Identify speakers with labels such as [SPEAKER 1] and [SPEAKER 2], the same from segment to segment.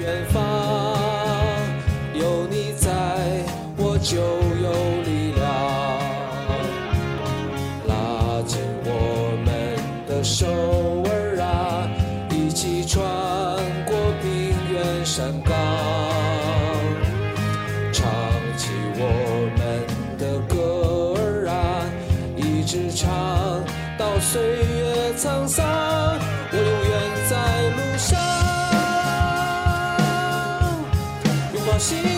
[SPEAKER 1] 远方，有你在我就有
[SPEAKER 2] she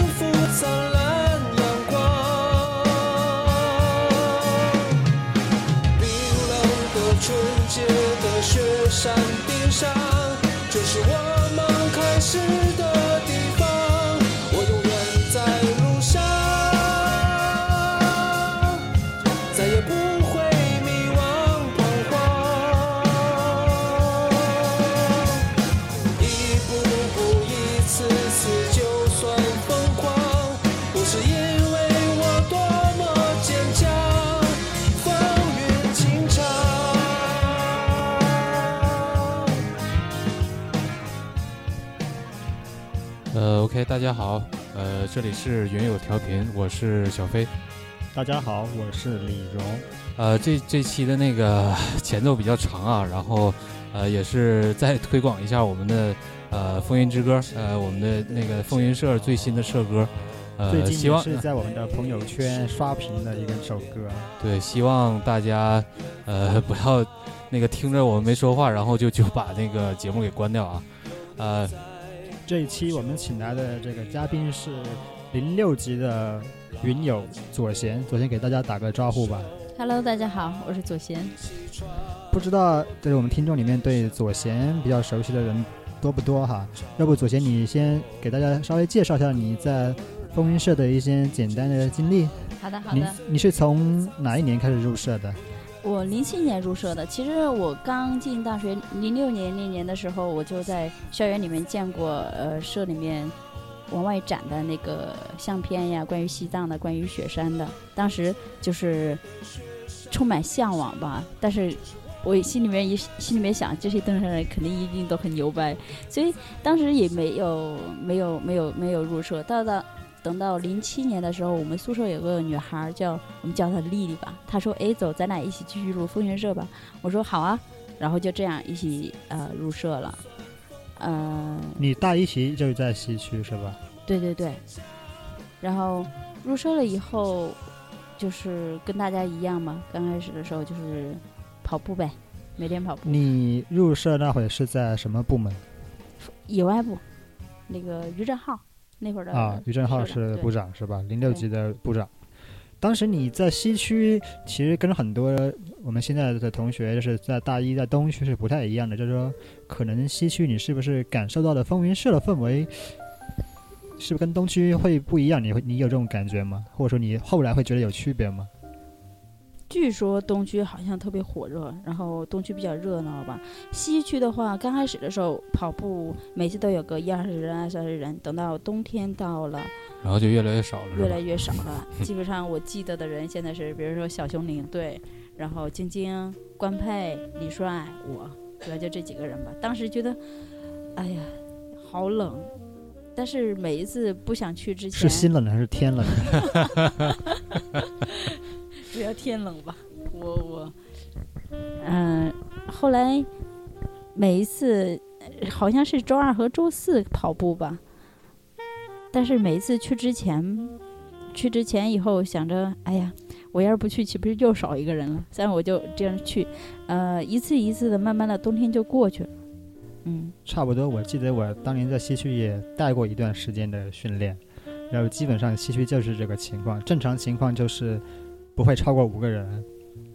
[SPEAKER 2] ，OK，大家好，呃，这里是云友调频，我是小飞。
[SPEAKER 3] 大家好，我是李荣。
[SPEAKER 2] 呃，这这期的那个 前奏比较长啊，然后呃也是再推广一下我们的呃风云之歌，呃我们的那个风云社最新的社歌，
[SPEAKER 3] 最
[SPEAKER 2] 呃希望
[SPEAKER 3] 近也是在我们的朋友圈刷屏的一个首歌。
[SPEAKER 2] 对希望大家呃 不要那个听着我们没说话，然后就就把那个节目给关掉啊，呃
[SPEAKER 3] 这一期我们请来的这个嘉宾是零六级的云友左贤，左贤给大家打个招呼吧。
[SPEAKER 4] Hello，大家好，我是左贤。
[SPEAKER 3] 不知道就是我们听众里面对左贤比较熟悉的人多不多哈？要不左贤你先给大家稍微介绍一下你在风云社的一些简单的经历。
[SPEAKER 4] 好的，好
[SPEAKER 3] 你
[SPEAKER 4] 的。
[SPEAKER 3] 你是从哪一年开始入社的？
[SPEAKER 4] 我零七年入社的，其实我刚进大学零六年那年的时候，我就在校园里面见过，呃，社里面往外展的那个相片呀，关于西藏的，关于雪山的，当时就是充满向往吧。但是我心里面一心里面想，这些登山人肯定一定都很牛掰，所以当时也没有没有没有没有入社。到到等到零七年的时候，我们宿舍有个女孩儿叫我们叫她丽丽吧，她说：“哎，走，咱俩一起继续入风云社吧。”我说：“好啊。”然后就这样一起呃入社了，呃，
[SPEAKER 3] 你大一期就是在西区是吧？
[SPEAKER 4] 对对对，然后入社了以后，就是跟大家一样嘛，刚开始的时候就是跑步呗，每天跑步。
[SPEAKER 3] 你入社那会是在什么部门
[SPEAKER 4] 野外部，那个于正浩那会儿的
[SPEAKER 3] 啊？于正浩是部长是吧？零六级的部长。当时你在西区，其实跟很多我们现在的同学，就是在大一在东区是不太一样的。就是说，可能西区你是不是感受到的风云社的氛围，是不是跟东区会不一样？你会你有这种感觉吗？或者说你后来会觉得有区别吗？
[SPEAKER 4] 据说东区好像特别火热，然后东区比较热闹吧。西区的话，刚开始的时候跑步每次都有个一二十人、二三十人，等到冬天到了，
[SPEAKER 2] 然后就越来越少了，
[SPEAKER 4] 越来越少了。基本上我记得的人现在是，比如说小熊领队，然后晶晶、关佩、李帅，我，主要就这几个人吧。当时觉得，哎呀，好冷。但是每一次不想去之前，
[SPEAKER 3] 是心冷还是天冷？
[SPEAKER 4] 主要天冷吧，我我，嗯、后来每一次呃好像是周二和周四跑步吧，但是每一次去之前，去之前以后想着，哎呀，我要是不去，岂不是又少一个人了？所以我就这样去，呃，一次一次的，慢慢的冬天就过去了，嗯，
[SPEAKER 3] 差不多，我记得我当年在西区也带过一段时间的训练，然后基本上西区就是这个情况，正常情况就是不会超过五个人，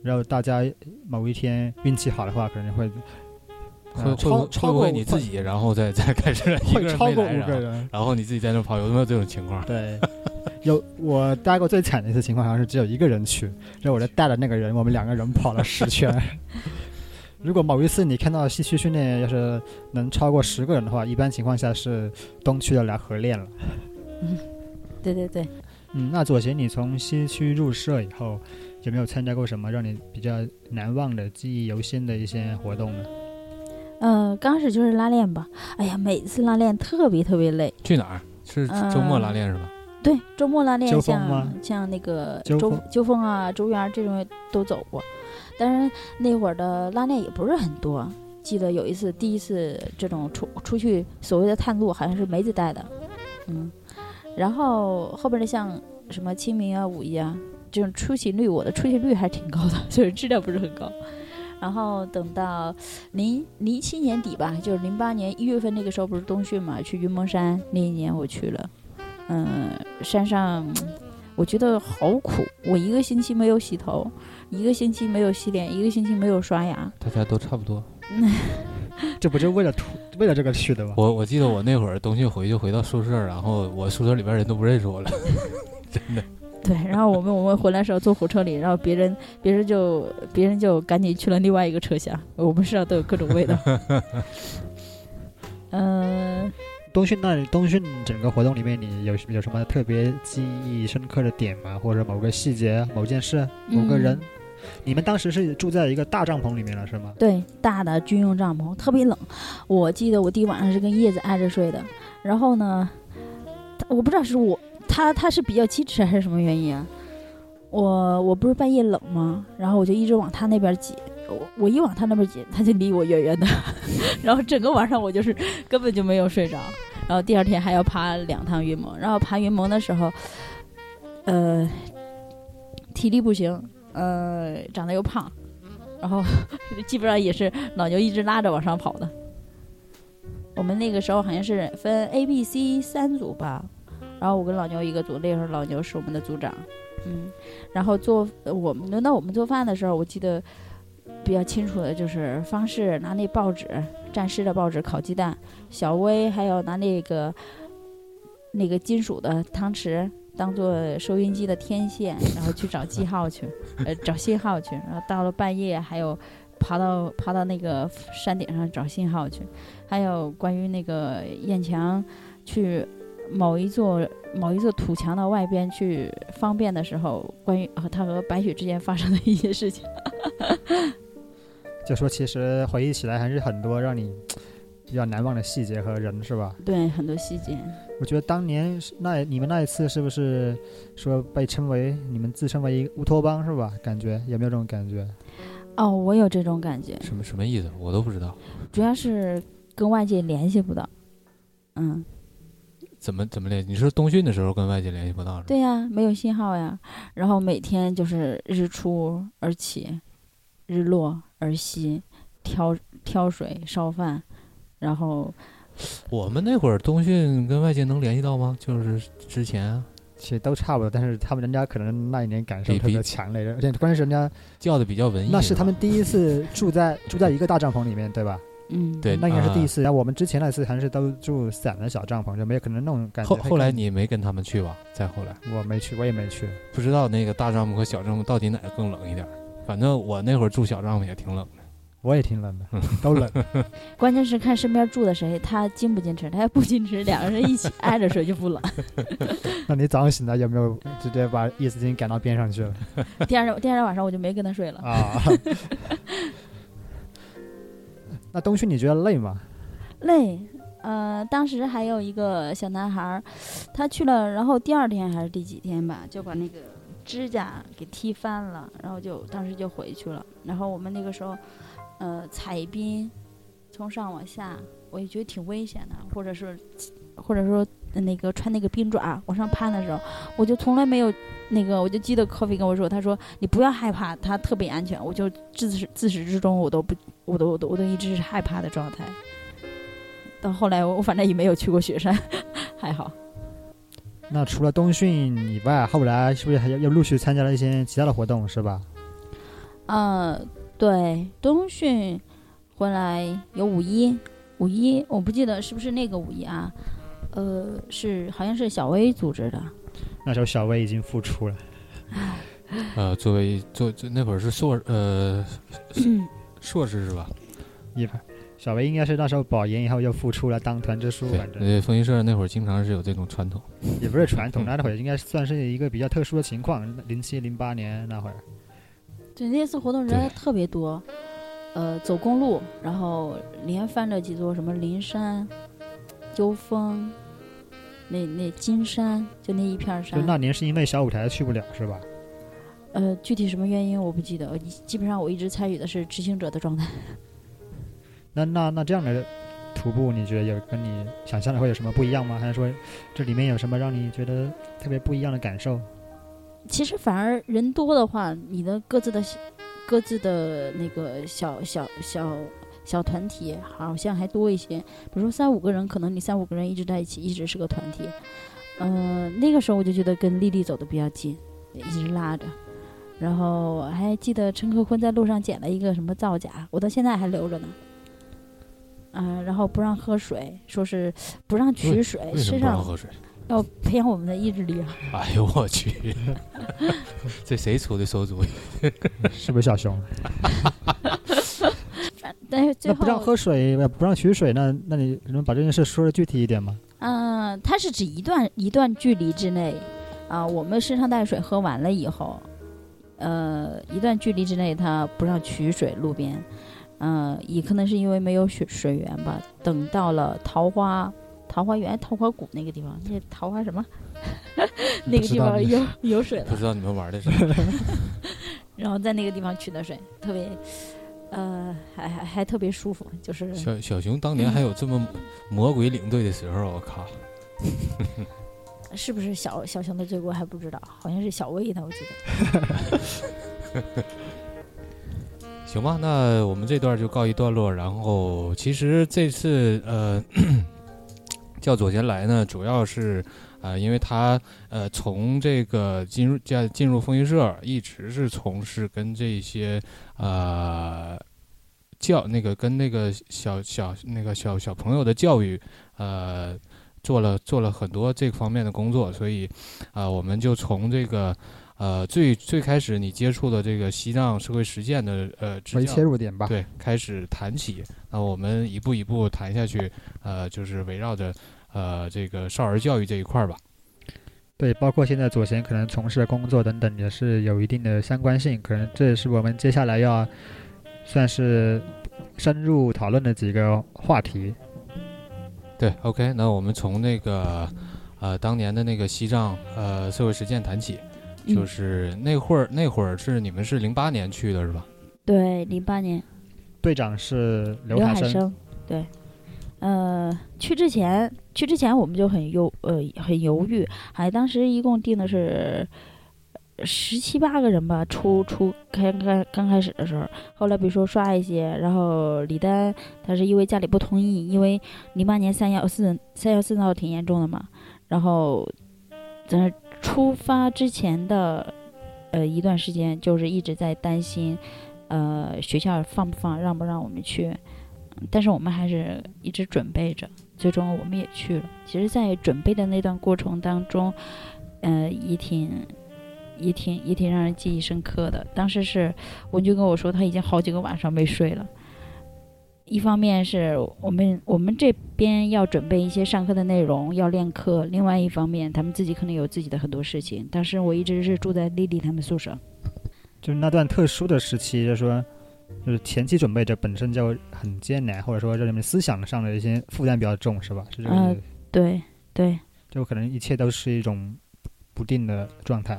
[SPEAKER 3] 然后大家某一天运气好的话，可能会
[SPEAKER 2] 会
[SPEAKER 3] 超超过
[SPEAKER 2] 你自己，然后再再开始一个
[SPEAKER 3] 会超过五个人，
[SPEAKER 2] 然后你自己在那跑，有没有这种情况？
[SPEAKER 3] 对，有我待过最惨的一次情况，好像是只有一个人去，然后我就带了那个人，我们两个人跑了十圈。如果某一次你看到西区训练要是能超过十个人的话，一般情况下是东区的来合练了。
[SPEAKER 4] 对 对对，
[SPEAKER 3] 嗯，那左贤，你从西区入社以后，有没有参加过什么让你比较难忘的、记忆犹新的一些活动呢？
[SPEAKER 4] 呃，刚开始就是拉练吧。哎呀，每次拉练特别特别累。
[SPEAKER 2] 去哪儿？是周末拉练是吧？
[SPEAKER 4] 对，周末拉练像像那个周
[SPEAKER 3] 周峰
[SPEAKER 4] 啊、周园这种都走过，但是那会儿的拉练也不是很多。记得有一次，第一次这种出出去所谓的探路，好像是梅子带的，嗯，然后后边的像什么清明啊、五一啊这种出勤率，我的出勤率还挺高的，就是质量不是很高。然后等到零零七年底吧，就是零八年一月份那个时候不是冬训嘛，去云蒙山那一年我去了，嗯，山上我觉得好苦，我一个星期没有洗头，一个星期没有洗脸，一个星期没有刷牙，
[SPEAKER 2] 大家都差不多。
[SPEAKER 3] 这不就为了图为了这个去的吗？
[SPEAKER 2] 我我记得我那会儿冬训回去回到宿舍，然后我宿舍里边人都不认识我了，真的。
[SPEAKER 4] 对，然后我们我们回来的时候坐火车里，然后别人别人就别人就赶紧去了另外一个车厢，我们身上都有各种味道。嗯、
[SPEAKER 3] 冬训那里，冬训整个活动里面，你有有什么特别记忆深刻的点吗？或者某个细节、某件事、某个人？你们当时是住在一个大帐篷里面了，是吗？
[SPEAKER 4] 对，大的军用帐篷特别冷，我记得我第一晚上是跟叶子挨着睡的。然后呢，我不知道是我他他是比较机智还是什么原因啊？我我不是半夜冷吗？然后我就一直往他那边挤，我我一往他那边挤，他就离我远远的，然后整个晚上我就是根本就没有睡着。然后第二天还要爬两趟云蒙，然后爬云蒙的时候，呃，体力不行，呃，长得又胖，然后 基本上也是老牛一直拉着往上跑的。我们那个时候好像是分 A、B、C 三组吧，然后我跟老牛一个组，那时候老牛是我们的组长，嗯，然后做我们轮到我们做饭的时候，我记得比较清楚的就是方式拿那报纸蘸湿的报纸烤鸡蛋，小薇还有拿那个那个金属的汤匙当做收音机的天线，然后去找记号去，呃，找信号去，然后到了半夜还有爬到爬到那个山顶上找信号去，还有关于那个燕墙去某一座某一座土墙的外边去方便的时候，关于和他和白雪之间发生的一些事情。
[SPEAKER 3] 就说其实回忆起来还是很多让你比较难忘的细节和人，是吧？
[SPEAKER 4] 对，很多细节。
[SPEAKER 3] 我觉得当年那你们那一次是不是说被称为你们自称为一个乌托邦是吧？感觉有没有这种感觉？
[SPEAKER 4] 哦，我有这种感觉，
[SPEAKER 2] 什么什么意思？我都不知道。
[SPEAKER 4] 主要是跟外界联系不到。嗯，
[SPEAKER 2] 怎么怎么联系？你是冬训的时候跟外界联系不到是吧？
[SPEAKER 4] 对呀，没有信号呀。然后每天就是日出而起，日落而息，挑挑水烧饭，然后
[SPEAKER 2] 我们那会儿通讯跟外界能联系到吗？就是之前啊
[SPEAKER 3] 其实都差不多，但是他们人家可能那一年感受
[SPEAKER 2] 比比
[SPEAKER 3] 特别强烈，而且关键是人家
[SPEAKER 2] 叫的比较文艺。
[SPEAKER 3] 那是他们第一次住在 住在一个大帐篷里面，对吧？
[SPEAKER 4] 嗯，
[SPEAKER 2] 对
[SPEAKER 3] 那应该是第一
[SPEAKER 2] 啊
[SPEAKER 3] 次。然后我们之前那次还是都住散的小帐篷，就没有可能那种感觉。
[SPEAKER 2] 后后来你没跟他们去吧？再后来
[SPEAKER 3] 我没去，我也没去。
[SPEAKER 2] 不知道那个大帐篷和小帐篷到底哪个更冷一点。反正我那会儿住小帐篷也挺冷的。
[SPEAKER 3] 我也挺冷的，都冷。
[SPEAKER 4] 关键是看身边住的谁，他矜不矜持，他要不矜持，两个人一起挨着睡就不冷。
[SPEAKER 3] 那你早上醒来有没有直接把叶子巾赶到边上去了？
[SPEAKER 4] 第二天第二天晚上我就没跟他睡了。
[SPEAKER 3] 啊。那冬旭你觉得累吗？
[SPEAKER 4] 累，呃，当时还有一个小男孩，他去了，然后第二天还是第几天吧，就把那个指甲给踢翻了，然后就当时就回去了。然后我们那个时候，呃，踩冰，从上往下，我也觉得挺危险的，或者是，或者说那个穿那个冰爪往上攀的时候，我就从来没有。那个，我就记得 Coffee 跟我说，他说你不要害怕，他特别安全。我就自始自始至终我都不，我都我都我都一直是害怕的状态。到后来我我反正也没有去过雪山，还好。
[SPEAKER 3] 那除了冬训以外，后来是不是还要又陆续参加了一些其他的活动，是吧？
[SPEAKER 4] 呃，对，冬训回来有五一，五一我不记得是不是那个五一啊，呃，是好像是小薇组织的，
[SPEAKER 3] 那时候小薇已经复出了，
[SPEAKER 2] 呃，作为做做那会儿是硕呃 硕士是吧？
[SPEAKER 3] 也小薇应该是那时候保研以后又复出了当团支书，
[SPEAKER 2] 对
[SPEAKER 3] 反，正
[SPEAKER 2] 呃，风云社那会儿经常是有这种传统。
[SPEAKER 3] 也不是传统，
[SPEAKER 2] 嗯
[SPEAKER 3] 那会儿应该算是一个比较特殊的情况，零七零八年那会儿。
[SPEAKER 4] 对，那次活动人
[SPEAKER 2] 还
[SPEAKER 4] 特别多，呃，走公路，然后连翻了几座什么灵山、幽峰，那那金山，就那一片儿
[SPEAKER 3] 就
[SPEAKER 4] 山。
[SPEAKER 3] 那年是因为小舞台去不了是吧？
[SPEAKER 4] 呃，具体什么原因我不记得，基本上我一直参与的是执行者的状态。
[SPEAKER 3] 那那那这样的徒步，你觉得有跟你想象的会有什么不一样吗？还是说这里面有什么让你觉得特别不一样的感受？
[SPEAKER 4] 其实反而人多的话，你的各自的小各自的那个小小小小团体好像还多一些。比如说三五个人，可能你三五个人一直在一起，一直是个团体。呃，那个时候我就觉得跟丽丽走的比较近，一直拉着。然后还记得陈可坤在路上捡了一个什么造假，我到现在还留着呢。嗯、然后不让喝水，说是不让取水，身上
[SPEAKER 2] 不让喝水？
[SPEAKER 4] 要培养我们的意志力啊。
[SPEAKER 2] 哎呦我去！这谁出的馊主意？
[SPEAKER 3] 是不是小熊？
[SPEAKER 4] 但是最后
[SPEAKER 3] 那不让喝水，呃不让取水，那那你能把这件事说的具体一点吗？
[SPEAKER 4] 嗯，它是指一段一段距离之内，啊，我们身上带水喝完了以后，呃，一段距离之内它不让取水路边，嗯、也可能是因为没有水水源吧。等到了桃花桃花源、桃花谷那个地方，那桃花什么，那个地方有有水了，
[SPEAKER 2] 不知道你们玩的是
[SPEAKER 4] 然后在那个地方取的水，特别，呃，还还还特别舒服，就是
[SPEAKER 2] 小小熊当年还有这么魔鬼领队的时候，我靠！
[SPEAKER 4] 是不是小小熊的罪过还不知道，好像是小魏的，我记得。
[SPEAKER 2] 行吧，那我们这段就告一段落。然后，其实这次呃叫左贤来呢，主要是呃，因为他呃从这个进入加进入风云社，一直是从事跟这些呃教那个跟那个小小那个小小朋友的教育呃做了做了很多这方面的工作，所以啊、我们就从这个。呃，最最开始你接触的这个西藏社会实践的呃支
[SPEAKER 3] 为切入点吧。
[SPEAKER 2] 对，开始谈起。那我们一步一步谈下去，呃，就是围绕着呃这个少儿教育这一块儿吧。
[SPEAKER 3] 对，包括现在左贤可能从事的工作等等，也是有一定的相关性。可能这也是我们接下来要算是深入讨论的几个话题。
[SPEAKER 2] 对，OK，那我们从那个呃当年的那个西藏呃社会实践谈起，
[SPEAKER 4] 嗯
[SPEAKER 2] 就是那会儿那会儿是你们是零八年去的是吧？
[SPEAKER 4] 对，零八年。
[SPEAKER 3] 队长是刘海生，
[SPEAKER 4] 海生，对，呃，去之前去之前我们就很犹呃很犹豫，还当时一共定的是十七八个人吧，初初开开刚开始的时候，后来比如说刷一些，然后李丹他是因为家里不同意，因为零八年三幺四三幺四闹挺严重的嘛，然后在出发之前的呃一段时间，就是一直在担心。呃，学校放不放，让不让我们去？但是我们还是一直准备着，最终我们也去了。其实，在准备的那段过程当中，呃，也挺、也挺、也挺让人记忆深刻的。当时是文军跟我说，他已经好几个晚上没睡了。一方面是我们我们这边要准备一些上课的内容，要练课；另外一方面，他们自己可能有自己的很多事情。但是我一直是住在丽丽他们宿舍，
[SPEAKER 3] 就是那段特殊的时期，就是说，就是前期准备着本身就很艰难，或者说这里面思想上的一些负担比较重，是吧？是这个，
[SPEAKER 4] 呃对对
[SPEAKER 3] 就可能一切都是一种不定的状态，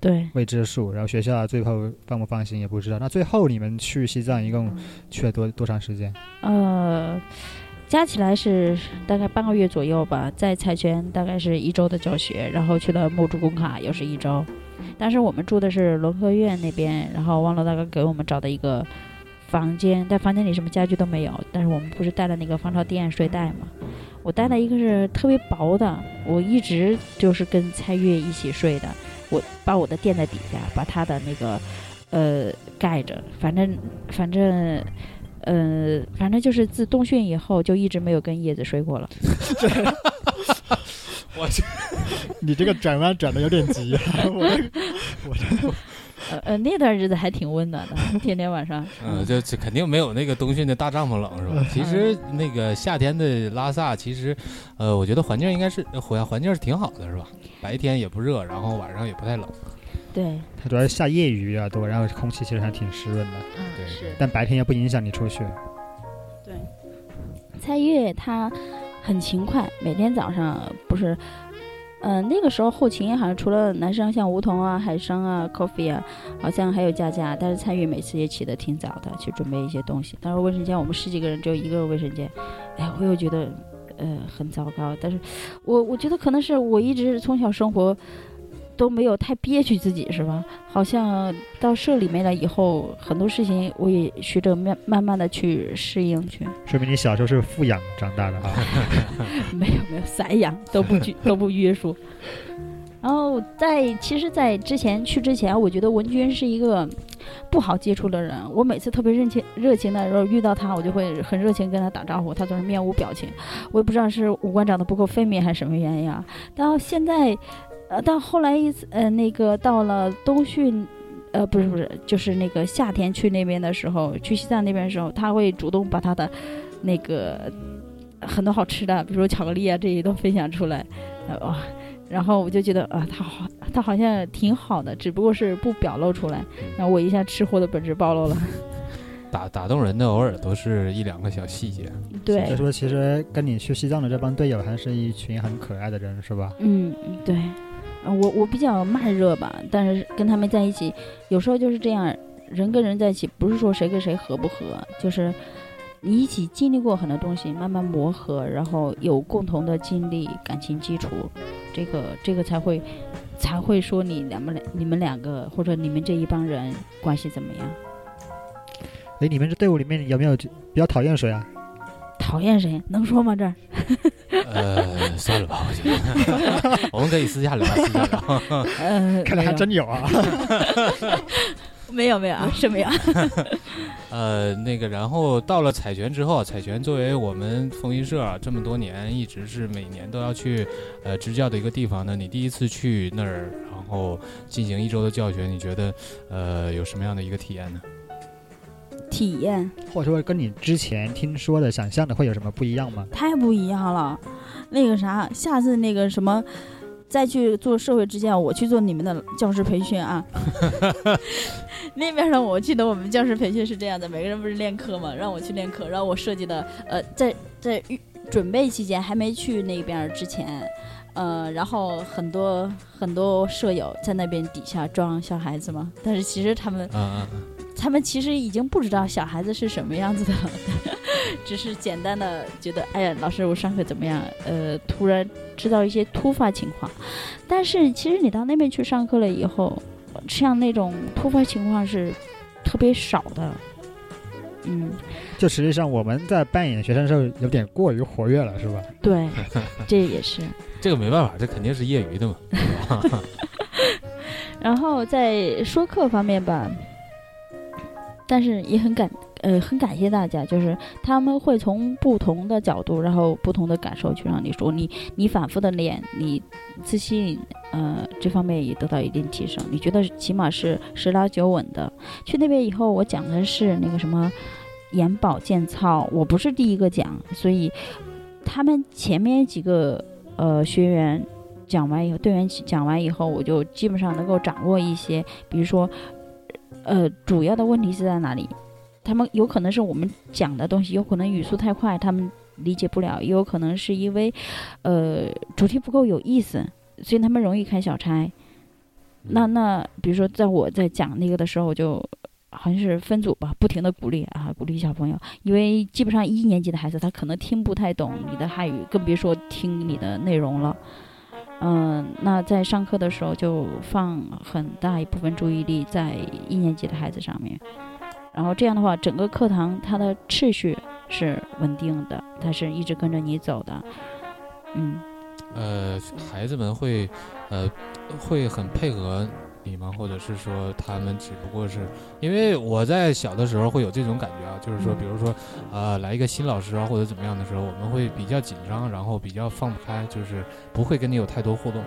[SPEAKER 4] 对。
[SPEAKER 3] 未知数。然后学校最后放不放心也不知道。那最后你们去西藏一共去了多多长时间？
[SPEAKER 4] 呃，加起来是大概半个月左右吧，在彩泉大概是一周的教学，然后去了木竹工卡又是一周。当时我们住的是农科院那边，然后王老大哥给我们找的一个房间，但房间里什么家具都没有。但是我们不是带了那个防潮垫睡袋嘛，我带了一个是特别薄的，我一直就是跟蔡月一起睡的，我把我的垫在底下，把他的那个呃盖着，反正反正。呃，反正就是自冬训以后就一直没有跟叶子睡过了。
[SPEAKER 2] 我去，
[SPEAKER 3] 你这个转弯转的有点急啊！我这个我这个
[SPEAKER 4] 呃呃，那段日子还挺温暖的，天天晚上。
[SPEAKER 2] 嗯，这这肯定没有那个冬训的大帐篷冷是吧？其实那个夏天的拉萨，其实，呃，我觉得环境应该是环环境是挺好的是吧？白天也不热，然后晚上也不太冷。
[SPEAKER 4] 对，
[SPEAKER 3] 它主要是下夜雨比较多，然后空气其实还挺湿润的，
[SPEAKER 4] 嗯，
[SPEAKER 2] 对。
[SPEAKER 3] 但白天也不影响你出去。
[SPEAKER 4] 对，蔡月他很勤快，每天早上不是，嗯、那个时候后勤好像除了男生像梧桐啊、海生啊、Coffee 啊，好像还有佳佳，但是参与每次也起得挺早的，去准备一些东西。但是卫生间我们十几个人只有一个卫生间，哎，我又觉得呃很糟糕，但是我我觉得可能是我一直从小生活。都没有太憋屈自己是吧？好像到社里面了以后，很多事情我也学着慢慢慢的去适应去。
[SPEAKER 3] 说明你小时候是富养长大的啊。
[SPEAKER 4] 没有没有散养都不拘都不约束。然后在其实，在之前去之前，我觉得文军是一个不好接触的人。我每次特别热情热情的时候遇到他，我就会很热情跟他打招呼，他总是面无表情。我也不知道是五官长得不够分明还是什么原因啊。到现在，呃，到后来一次呃那个到了冬训。呃，不是不是，就是那个夏天去那边的时候，去西藏那边的时候，他会主动把他的那个很多好吃的，比如说巧克力啊这些都分享出来，呃哇，然后我就觉得啊，他好，他好像挺好的，只不过是不表露出来，然后我一下吃货的本质暴露了。
[SPEAKER 2] 打打动人的偶尔都是一两个小细节。
[SPEAKER 3] 对所
[SPEAKER 4] 对
[SPEAKER 3] 以，说，其实跟你去西藏的这帮队友还是一群很可爱的人，是吧？
[SPEAKER 4] 嗯，对，呃我我比较慢热吧，但是跟他们在一起，有时候就是这样，人跟人在一起，不是说谁跟谁合不合，就是你一起经历过很多东西，慢慢磨合，然后有共同的经历、感情基础，这个这个才会才会说你两们两你们两个或者你们这一帮人关系怎么样？
[SPEAKER 3] 哎，你们这队伍里面有没有比较讨厌谁啊？
[SPEAKER 4] 讨厌谁能说吗？这儿
[SPEAKER 2] 呃，算了吧，我觉得 我们可以私下聊，私下聊。
[SPEAKER 4] 呃，
[SPEAKER 3] 看来还真有啊。
[SPEAKER 4] 没有没有啊，是没有。
[SPEAKER 2] 呃，那个，然后到了彩泉之后，彩泉作为我们风云社这么多年一直是每年都要去呃支教的一个地方呢，你第一次去那儿，然后进行一周的教学，你觉得呃有什么样的一个体验呢？
[SPEAKER 4] 体验
[SPEAKER 3] 或者说跟你之前听说的、想象的会有什么不一样吗？
[SPEAKER 4] 太不一样了。那个啥，下次那个什么，再去做社会支教，我去做你们的教师培训啊。那边呢，我记得我们教师培训是这样的，每个人不是练课嘛，让我去练课，然后我设计的，呃，在在预准备期间还没去那边之前。呃，然后很多很多舍友在那边底下装小孩子嘛，但是其实他们
[SPEAKER 2] 嗯嗯嗯，
[SPEAKER 4] 他们其实已经不知道小孩子是什么样子的，只是简单的觉得，哎呀，老师我上课怎么样？呃，突然知道一些突发情况，但是其实你到那边去上课了以后，像那种突发情况是特别少的，嗯，
[SPEAKER 3] 就实际上我们在扮演学生的时候有点过于活跃了，是吧？
[SPEAKER 4] 对，这也是。
[SPEAKER 2] 这个没办法，这肯定是业余的嘛。
[SPEAKER 4] 然后在说课方面吧，但是也很感呃很感谢大家，就是他们会从不同的角度，然后不同的感受去让你说，你你反复的练，你自信呃这方面也得到一定提升，你觉得起码是十拿九稳的。去那边以后，我讲的是那个什么眼保健操，我不是第一个讲，所以他们前面几个呃学员。讲完以后，队员讲完以后，我就基本上能够掌握一些，比如说，呃，主要的问题是在哪里？他们有可能是我们讲的东西，有可能语速太快，他们理解不了；也有可能是因为，呃，主题不够有意思，所以他们容易开小差。那那，比如说，在我在讲那个的时候，我就好像是分组吧，不停的鼓励啊，鼓励小朋友，因为基本上一年级的孩子他可能听不太懂你的汉语，更别说听你的内容了。嗯，那在上课的时候就放很大一部分注意力在一年级的孩子上面，然后这样的话，整个课堂它的秩序是稳定的，它是一直跟着你走的。嗯，
[SPEAKER 2] 呃，孩子们会呃会很配合你吗？或者是说他们只不过是因为我在小的时候会有这种感觉啊，就是说，比如说呃、来一个新老师啊或者怎么样的时候，我们会比较紧张，然后比较放不开，就是不会跟你有太多互动。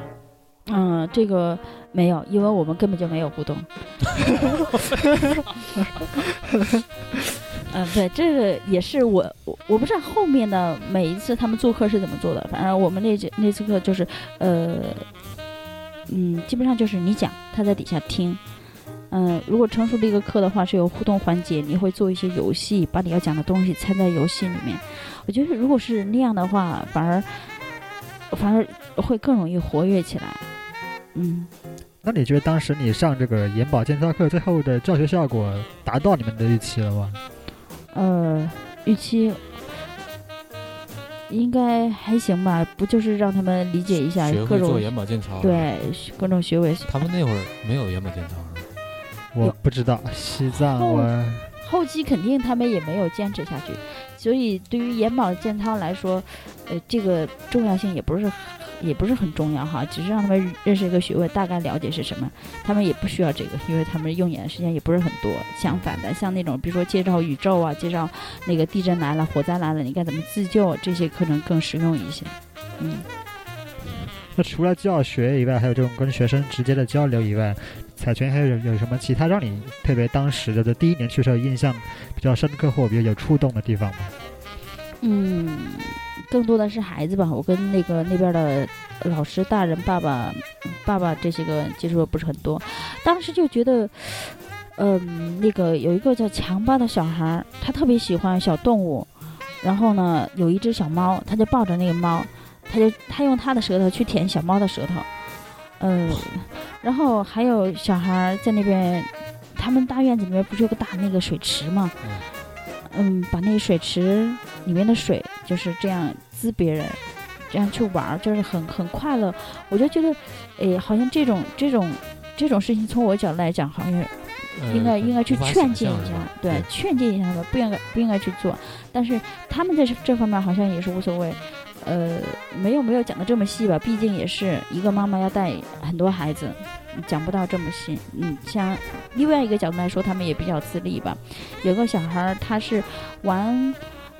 [SPEAKER 4] 嗯，这个没有，因为我们根本就没有互动。嗯，对，这个也是我我我不知道后面的每一次他们做客是怎么做的，反正我们那节那次课就是，呃，嗯，基本上就是你讲，他在底下听。嗯，如果成熟的一个课的话是有互动环节，你会做一些游戏，把你要讲的东西掺在游戏里面。我觉得如果是那样的话，反而反而会更容易活跃起来。嗯，
[SPEAKER 3] 那你觉得当时你上这个眼保健操课最后的教学效果达到你们的预期了吗？
[SPEAKER 4] 呃，预期应该还行吧，不就是让他们理解一下各种
[SPEAKER 2] 学做眼保健操。，
[SPEAKER 4] 对各种穴位。
[SPEAKER 2] 他们那会儿没有眼保健操是吧？
[SPEAKER 3] 我不知道，西藏
[SPEAKER 4] 后期肯定他们也没有坚持下去，所以对于眼保健操来说，呃，这个重要性也不是也不是很重要哈，只是让他们认识一个学位，大概了解是什么。他们也不需要这个，因为他们用眼的时间也不是很多。相反的，像那种比如说介绍宇宙啊，介绍那个地震来了、火灾来了，你该怎么自救，这些课程更实用一些。嗯。
[SPEAKER 3] 那除了教学以外，还有这种跟学生直接的交流以外，彩泉还有有什么其他让你特别当时的第一年去时候印象比较深刻或比较有触动的地方吗？
[SPEAKER 4] 嗯，更多的是孩子吧。我跟那个那边的老师、大人、爸爸、爸爸这些个接触的不是很多，当时就觉得，嗯，那个有一个叫强巴的小孩儿，他特别喜欢小动物，然后呢，有一只小猫，他就抱着那个猫，他就他用他的舌头去舔小猫的舌头，嗯，然后还有小孩儿在那边，他们大院子里面不是有个大那个水池吗？嗯，把那个水池里面的水就是这样滋别人，这样去玩儿，就是很很快乐。我就觉得，哎，好像这种这种这种事情，从我角度来讲，好像
[SPEAKER 2] 呃
[SPEAKER 4] 应该应该去劝诫一下对，劝诫一下他们，不应该不应该去做。但是他们在这这方面好像也是无所谓，呃，没有没有讲的这么细吧，毕竟也是一个妈妈要带很多孩子，讲不到这么细。嗯，像另外一个角度来说，他们也比较自立吧。有个小孩儿他是玩。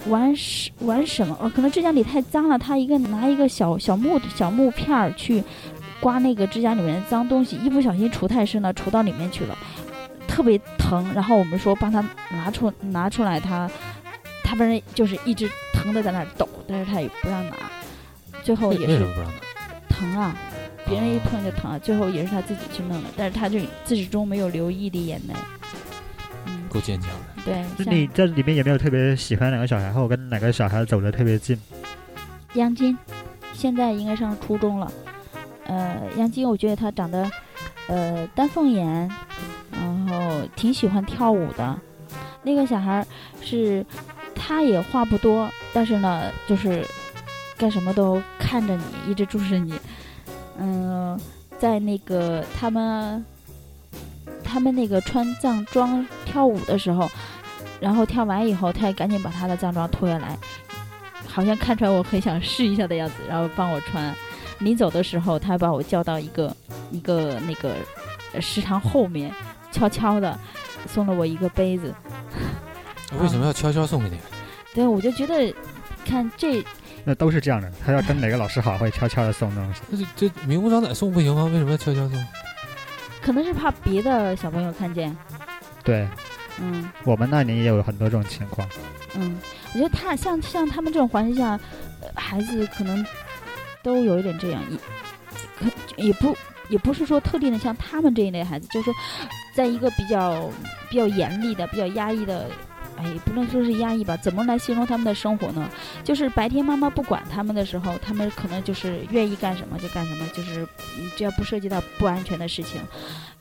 [SPEAKER 4] 玩什玩什么？哦，可能指甲里太脏了，他一个拿一个小小木小木片儿去刮那个指甲里面的脏东西，一不小心除太深了，除到里面去了，特别疼。然后我们说帮他拿出拿出来，他他不是就是一直疼的在那儿抖，但是他也不让拿，最后也是？疼啊，别人一碰就疼啊，最后也是他自己去弄的，但是他就自始终没有流一滴眼泪。嗯，
[SPEAKER 2] 够坚强的。
[SPEAKER 4] 对，像
[SPEAKER 3] 就你在里面有没有特别喜欢哪个小孩，或者跟哪个小孩走得特别近？
[SPEAKER 4] 杨金，现在应该上初中了。呃，杨金，我觉得他长得，呃，丹凤眼，然后挺喜欢跳舞的。那个小孩儿是，他也话不多，但是呢，就是干什么都看着你，一直注视你。嗯、在那个他们，他们那个穿藏装跳舞的时候，然后跳完以后，他也赶紧把他的藏装脱下来，好像看出来我很想试一下的样子，然后帮我穿。临走的时候，他把我叫到一个一个那个呃食堂后面，悄悄的送了我一个杯子。
[SPEAKER 2] 为什么要悄悄送给你？
[SPEAKER 4] 对，我就觉得，看这
[SPEAKER 3] 那都是这样的，他要跟哪个老师好，会悄悄的送东西。
[SPEAKER 2] 那这这明目张胆送不行吗？为什么要悄悄送？
[SPEAKER 4] 可能是怕别的小朋友看见。
[SPEAKER 3] 对
[SPEAKER 4] 嗯
[SPEAKER 3] 我们那年也有很多这种情况。
[SPEAKER 4] 嗯，我觉得他像像他们这种环境下，呃孩子可能都有一点这样，也可也不也不是说特定的像他们这一类孩子，就是说，在一个比较比较严厉的、比较压抑的。哎，不能说是压抑吧？怎么来形容他们的生活呢？就是白天妈妈不管他们的时候，他们可能就是愿意干什么就干什么，就是只要不涉及到不安全的事情。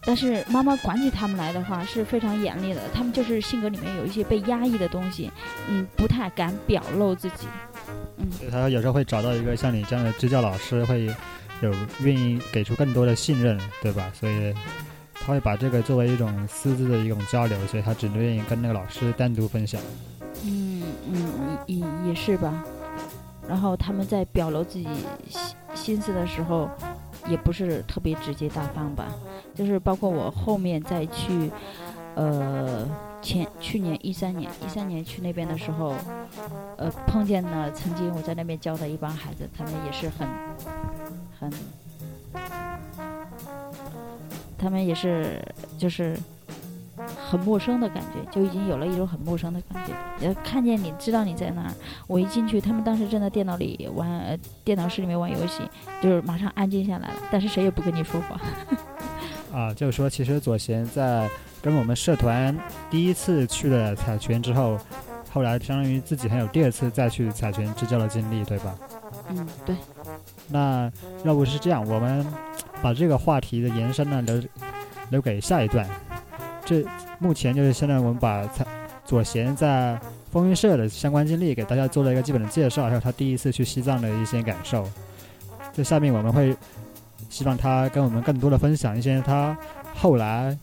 [SPEAKER 4] 但是妈妈管起他们来的话是非常严厉的，他们就是性格里面有一些被压抑的东西，嗯，不太敢表露自己。嗯，
[SPEAKER 3] 所以他有时候会找到一个像你这样的支教老师，会有愿意给出更多的信任，对吧？所以他会把这个作为一种私自的一种交流，所以他只能愿意跟那个老师单独分享。
[SPEAKER 4] 嗯嗯，也也也是吧。然后他们在表露自己心心思的时候，也不是特别直接大方吧。就是包括我后面再去，呃，前去年一三年一三年去那边的时候，呃，碰见了曾经我在那边教的一帮孩子，他们也是很很他们也是就是很陌生的感觉，就已经有了一种很陌生的感觉。呃，看见你知道你在那儿，我一进去，他们当时正在电脑里玩，呃、电脑室里面玩游戏，就是马上安静下来了，但是谁也不跟你说话。
[SPEAKER 3] 啊，就是说，其实左贤在跟我们社团第一次去了彩泉之后，后来相当于自己还有第二次再去彩泉支教的经历，对吧？
[SPEAKER 4] 嗯，对，
[SPEAKER 3] 那要不是这样，我们把这个话题的延伸呢留留给下一段。这目前就是现在我们把彩左贤在风云社的相关经历给大家做了一个基本的介绍，还有他第一次去西藏的一些感受。这下面我们会希望他跟我们更多的分享一些他后来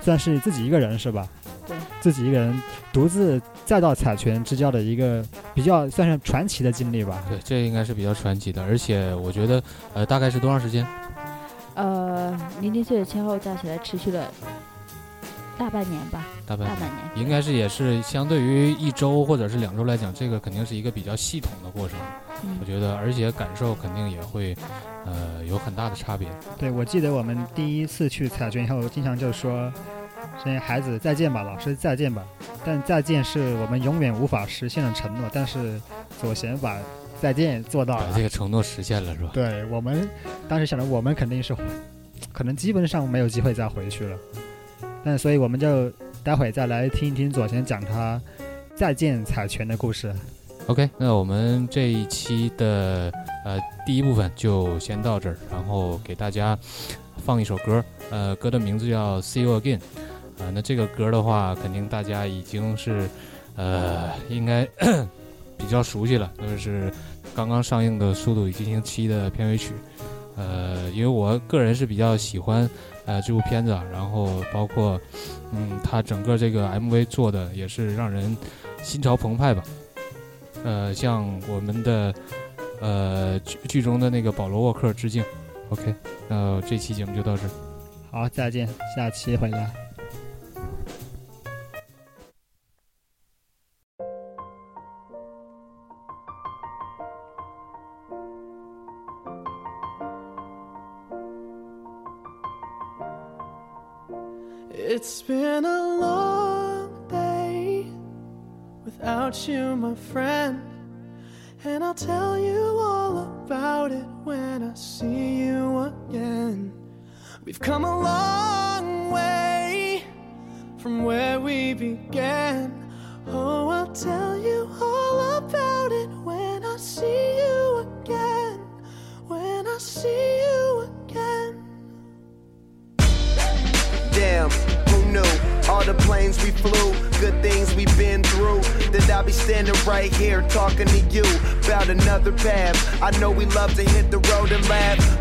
[SPEAKER 3] 算是自己一个人是吧？
[SPEAKER 4] 对，
[SPEAKER 3] 自己一个人独自再到彩泉支教的一个比较算是传奇的经历吧。
[SPEAKER 2] 对，这应该是比较传奇的，而且我觉得，呃，大概是多长时间？
[SPEAKER 4] 呃，零零岁前后加起来持续了大半年吧，
[SPEAKER 2] 大半
[SPEAKER 4] 大半年。
[SPEAKER 2] 应该是也是相对于一周或者是两周来讲，这个肯定是一个比较系统的过程。
[SPEAKER 4] 嗯
[SPEAKER 2] 我觉得，而且感受肯定也会，呃，有很大的差别。
[SPEAKER 3] 对，我记得我们第一次去彩泉以后，经常就说：“这些孩子再见吧，老师再见吧。”但再见是我们永远无法实现的承诺。但是左贤把再见做到了
[SPEAKER 2] 把这。个承诺实现了，是吧？
[SPEAKER 3] 对我们当时想着，我们肯定是可能基本上没有机会再回去了。但所以我们就待会再来听一听左贤讲他再见彩泉的故事。
[SPEAKER 2] OK，那我们这一期的呃第一部分就先到这儿，然后给大家放一首歌，呃，歌的名字叫《See You Again》，啊、那这个歌的话，肯定大家已经是呃应该比较熟悉了，就是刚刚上映的《速度与激情七》的片尾曲，呃，因为我个人是比较喜欢呃这部片子，然后包括嗯它整个这个 MV 做的也是让人心潮澎湃吧。呃，向我们的呃剧剧中的那个保罗沃克致敬。OK，那这期节目就到这。
[SPEAKER 3] 好，再见，下期回来。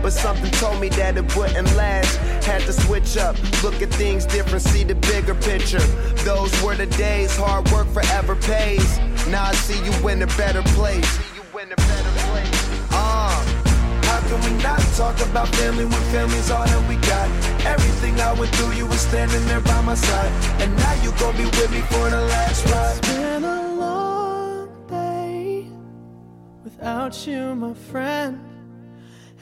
[SPEAKER 5] But something told me that it wouldn't last. Had to switch up, look at things different, see the bigger picture. Those were the days, hard work forever pays. Now I see you in a better place. See you in a better place. Uh. How can we not talk about family when family's all that we got? Everything I went through, you were standing there by my side. And now you gon' be with me for the last ride.
[SPEAKER 1] It's been a long day without you, my friend.